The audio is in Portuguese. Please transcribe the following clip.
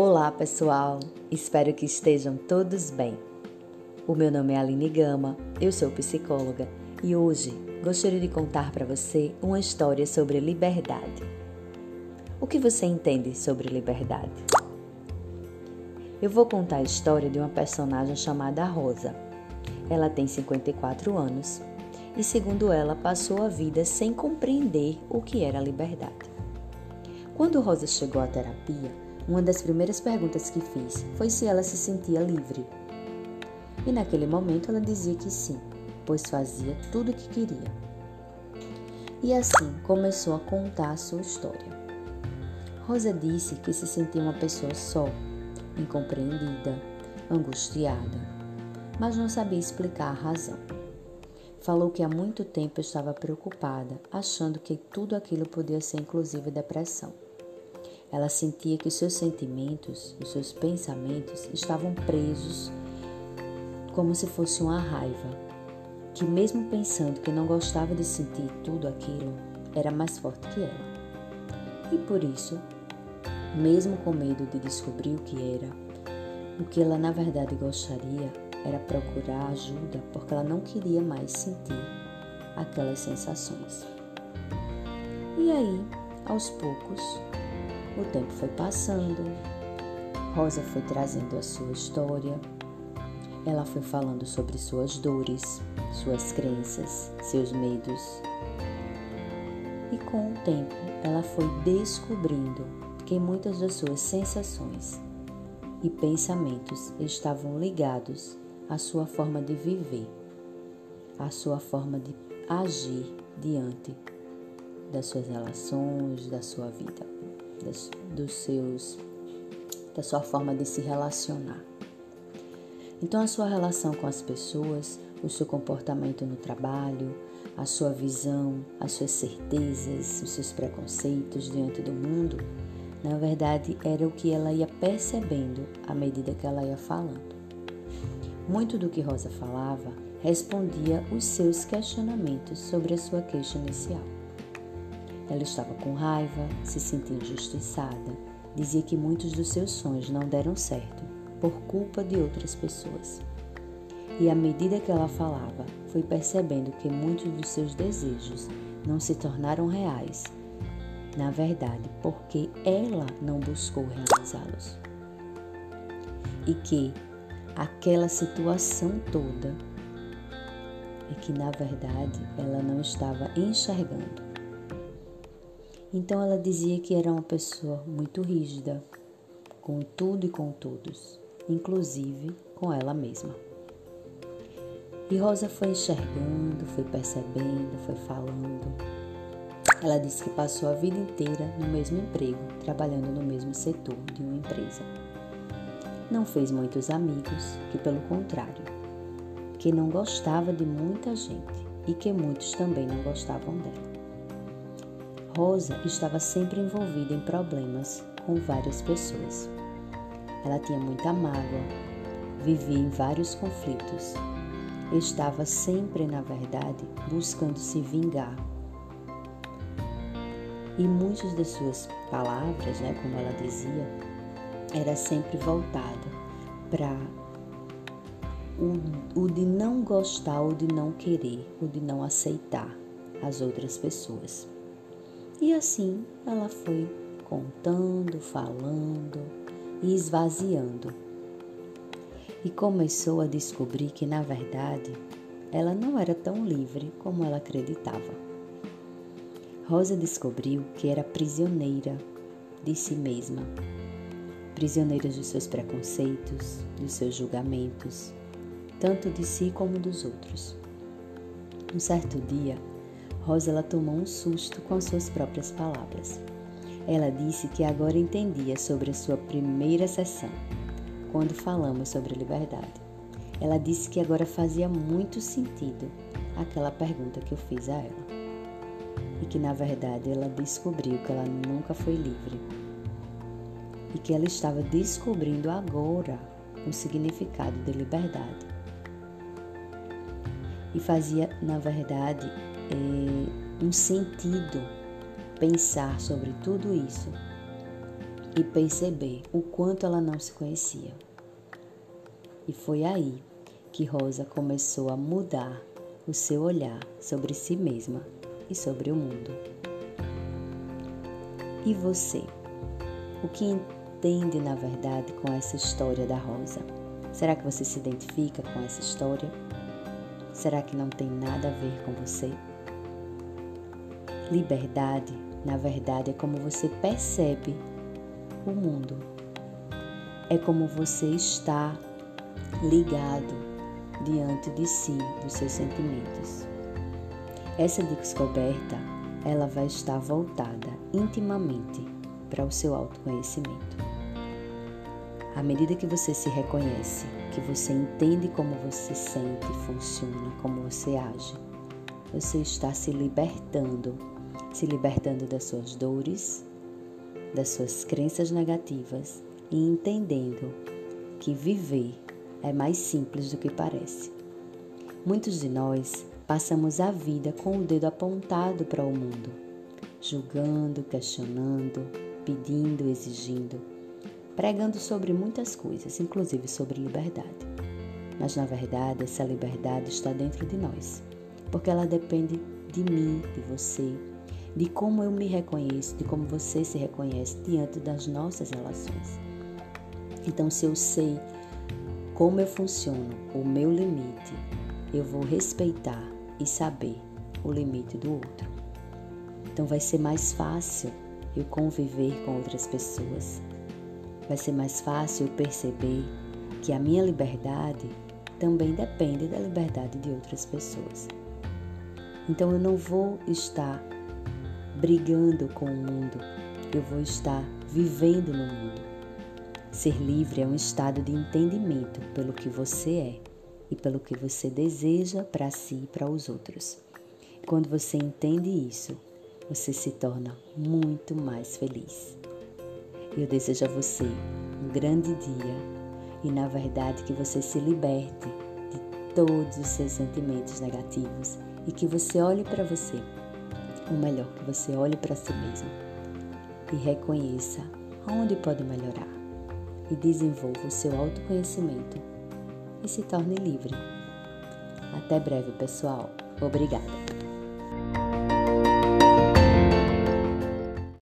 Olá, pessoal! Espero que estejam todos bem. O meu nome é Aline Gama, eu sou psicóloga e hoje gostaria de contar para você uma história sobre liberdade. O que você entende sobre liberdade? Eu vou contar a história de uma personagem chamada Rosa. Ela tem 54 anos e, segundo ela, passou a vida sem compreender o que era liberdade. Quando Rosa chegou à terapia, uma das primeiras perguntas que fiz foi se ela se sentia livre. E naquele momento ela dizia que sim, pois fazia tudo o que queria. E assim começou a contar a sua história. Rosa disse que se sentia uma pessoa só, incompreendida, angustiada, mas não sabia explicar a razão. Falou que há muito tempo estava preocupada, achando que tudo aquilo podia ser inclusive depressão. Ela sentia que os seus sentimentos, os seus pensamentos estavam presos como se fosse uma raiva, que mesmo pensando que não gostava de sentir tudo aquilo, era mais forte que ela. E por isso, mesmo com medo de descobrir o que era, o que ela na verdade gostaria era procurar ajuda porque ela não queria mais sentir aquelas sensações. E aí, aos poucos, o tempo foi passando, Rosa foi trazendo a sua história, ela foi falando sobre suas dores, suas crenças, seus medos. E com o tempo, ela foi descobrindo que muitas das suas sensações e pensamentos estavam ligados à sua forma de viver, à sua forma de agir diante das suas relações, da sua vida das, dos seus, da sua forma de se relacionar. Então, a sua relação com as pessoas, o seu comportamento no trabalho, a sua visão, as suas certezas, os seus preconceitos diante do mundo, na verdade era o que ela ia percebendo à medida que ela ia falando. Muito do que Rosa falava respondia os seus questionamentos sobre a sua queixa inicial. Ela estava com raiva, se sentia injustiçada, dizia que muitos dos seus sonhos não deram certo por culpa de outras pessoas. E à medida que ela falava, foi percebendo que muitos dos seus desejos não se tornaram reais, na verdade, porque ela não buscou realizá-los. E que aquela situação toda é que, na verdade, ela não estava enxergando. Então ela dizia que era uma pessoa muito rígida, com tudo e com todos, inclusive com ela mesma. E Rosa foi enxergando, foi percebendo, foi falando. Ela disse que passou a vida inteira no mesmo emprego, trabalhando no mesmo setor de uma empresa. Não fez muitos amigos, que pelo contrário, que não gostava de muita gente e que muitos também não gostavam dela. Rosa estava sempre envolvida em problemas com várias pessoas. Ela tinha muita mágoa, vivia em vários conflitos. Estava sempre, na verdade, buscando se vingar. E muitas das suas palavras, né, como ela dizia, era sempre voltada para o, o de não gostar, o de não querer, o de não aceitar as outras pessoas. E assim ela foi contando, falando e esvaziando. E começou a descobrir que, na verdade, ela não era tão livre como ela acreditava. Rosa descobriu que era prisioneira de si mesma, prisioneira dos seus preconceitos, dos seus julgamentos, tanto de si como dos outros. Um certo dia, Rosa ela tomou um susto com suas próprias palavras. Ela disse que agora entendia sobre a sua primeira sessão, quando falamos sobre liberdade. Ela disse que agora fazia muito sentido aquela pergunta que eu fiz a ela. E que na verdade ela descobriu que ela nunca foi livre. E que ela estava descobrindo agora o significado de liberdade. E fazia, na verdade, é, um sentido pensar sobre tudo isso e perceber o quanto ela não se conhecia. E foi aí que Rosa começou a mudar o seu olhar sobre si mesma e sobre o mundo. E você? O que entende na verdade com essa história da Rosa? Será que você se identifica com essa história? Será que não tem nada a ver com você? Liberdade, na verdade, é como você percebe o mundo. É como você está ligado diante de si, dos seus sentimentos. Essa descoberta, ela vai estar voltada intimamente para o seu autoconhecimento. À medida que você se reconhece, que você entende como você sente, funciona, como você age, você está se libertando, se libertando das suas dores, das suas crenças negativas e entendendo que viver é mais simples do que parece. Muitos de nós passamos a vida com o dedo apontado para o mundo, julgando, questionando, pedindo, exigindo pregando sobre muitas coisas, inclusive sobre liberdade. Mas na verdade, essa liberdade está dentro de nós, porque ela depende de mim, de você, de como eu me reconheço, de como você se reconhece diante das nossas relações. Então, se eu sei como eu funciono, o meu limite, eu vou respeitar e saber o limite do outro. Então, vai ser mais fácil eu conviver com outras pessoas, vai ser mais fácil perceber que a minha liberdade também depende da liberdade de outras pessoas. Então eu não vou estar brigando com o mundo, eu vou estar vivendo no mundo. Ser livre é um estado de entendimento pelo que você é e pelo que você deseja para si e para os outros. Quando você entende isso, você se torna muito mais feliz. Eu desejo a você um grande dia e, na verdade, que você se liberte de todos os seus sentimentos negativos e que você olhe para você, ou melhor, que você olhe para si mesmo e reconheça aonde pode melhorar e desenvolva o seu autoconhecimento e se torne livre. Até breve, pessoal. Obrigada.